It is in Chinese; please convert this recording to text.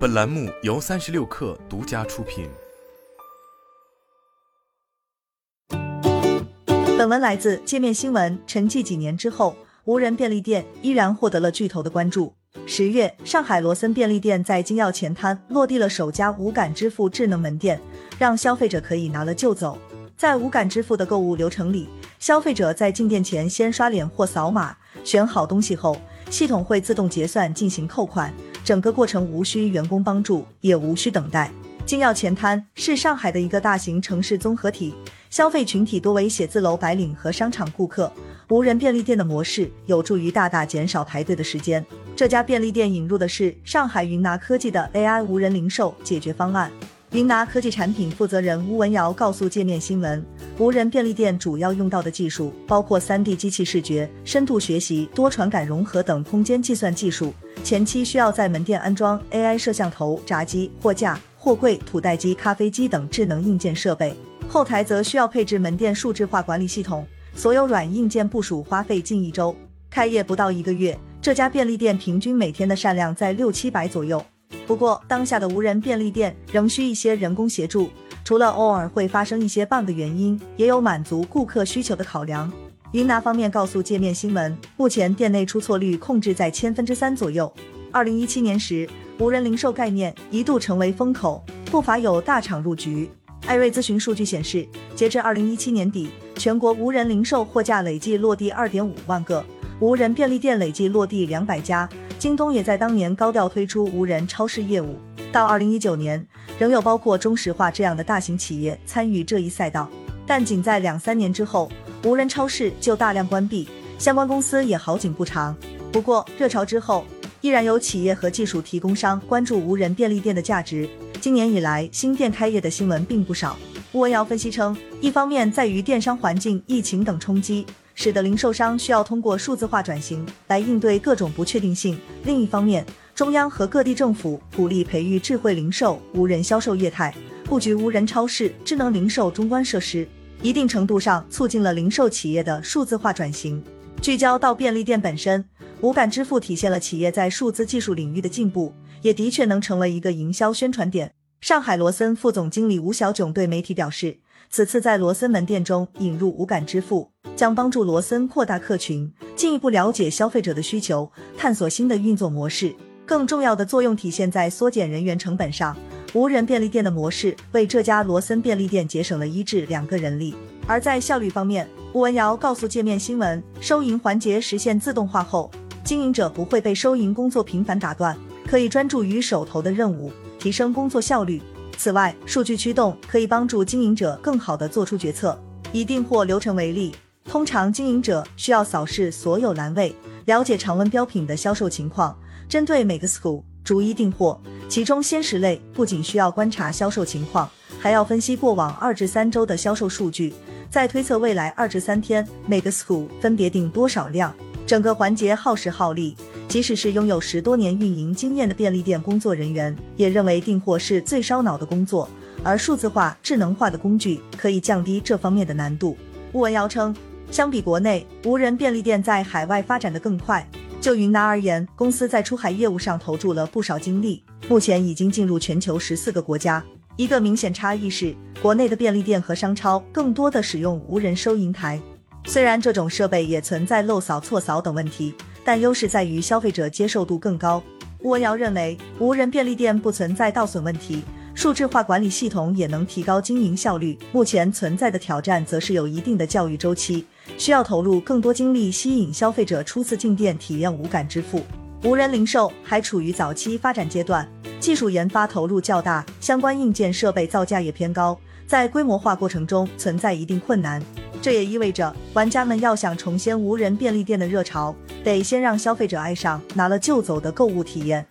本栏目由三十六氪独家出品。本文来自界面新闻。沉寂几年之后，无人便利店依然获得了巨头的关注。十月，上海罗森便利店在金耀前滩落地了首家无感支付智能门店，让消费者可以拿了就走。在无感支付的购物流程里，消费者在进店前先刷脸或扫码，选好东西后，系统会自动结算进行扣款。整个过程无需员工帮助，也无需等待。金耀前滩是上海的一个大型城市综合体，消费群体多为写字楼白领和商场顾客。无人便利店的模式有助于大大减少排队的时间。这家便利店引入的是上海云拿科技的 AI 无人零售解决方案。云拿科技产品负责人吴文瑶告诉界面新闻，无人便利店主要用到的技术包括 3D 机器视觉、深度学习、多传感融合等空间计算技术。前期需要在门店安装 AI 摄像头、闸机、货架、货柜、土袋机、咖啡机等智能硬件设备，后台则需要配置门店数字化管理系统，所有软硬件部署花费近一周。开业不到一个月，这家便利店平均每天的善量在六七百左右。不过，当下的无人便利店仍需一些人工协助，除了偶尔会发生一些 bug 的原因，也有满足顾客需求的考量。云拿方面告诉界面新闻，目前店内出错率控制在千分之三左右。二零一七年时，无人零售概念一度成为风口，不乏有大厂入局。艾瑞咨询数据显示，截至二零一七年底，全国无人零售货架累计落地二点五万个，无人便利店累计落地两百家。京东也在当年高调推出无人超市业务，到二零一九年，仍有包括中石化这样的大型企业参与这一赛道，但仅在两三年之后，无人超市就大量关闭，相关公司也好景不长。不过热潮之后，依然有企业和技术提供商关注无人便利店的价值。今年以来，新店开业的新闻并不少。吴文瑶分析称，一方面在于电商环境、疫情等冲击。使得零售商需要通过数字化转型来应对各种不确定性。另一方面，中央和各地政府鼓励培育智慧零售、无人销售业态，布局无人超市、智能零售终端设施，一定程度上促进了零售企业的数字化转型。聚焦到便利店本身，无感支付体现了企业在数字技术领域的进步，也的确能成为一个营销宣传点。上海罗森副总经理吴小炯对媒体表示。此次在罗森门店中引入无感支付，将帮助罗森扩大客群，进一步了解消费者的需求，探索新的运作模式。更重要的作用体现在缩减人员成本上。无人便利店的模式为这家罗森便利店节省了一至两个人力。而在效率方面，吴文瑶告诉界面新闻，收银环节实现自动化后，经营者不会被收银工作频繁打断，可以专注于手头的任务，提升工作效率。此外，数据驱动可以帮助经营者更好地做出决策。以订货流程为例，通常经营者需要扫视所有栏位，了解常温标品的销售情况。针对每个 SKU 逐一订货，其中鲜食类不仅需要观察销售情况，还要分析过往二至三周的销售数据，再推测未来二至三天每个 school 分别订多少量。整个环节耗时耗力。即使是拥有十多年运营经验的便利店工作人员，也认为订货是最烧脑的工作，而数字化、智能化的工具可以降低这方面的难度。吴文瑶称，相比国内，无人便利店在海外发展的更快。就云南而言，公司在出海业务上投注了不少精力，目前已经进入全球十四个国家。一个明显差异是，国内的便利店和商超更多的使用无人收银台，虽然这种设备也存在漏扫、错扫等问题。但优势在于消费者接受度更高。吴文瑶认为，无人便利店不存在盗损问题，数字化管理系统也能提高经营效率。目前存在的挑战则是有一定的教育周期，需要投入更多精力吸引消费者初次进店体验无感支付。无人零售还处于早期发展阶段，技术研发投入较大，相关硬件设备造价也偏高，在规模化过程中存在一定困难。这也意味着，玩家们要想重掀无人便利店的热潮，得先让消费者爱上拿了就走的购物体验。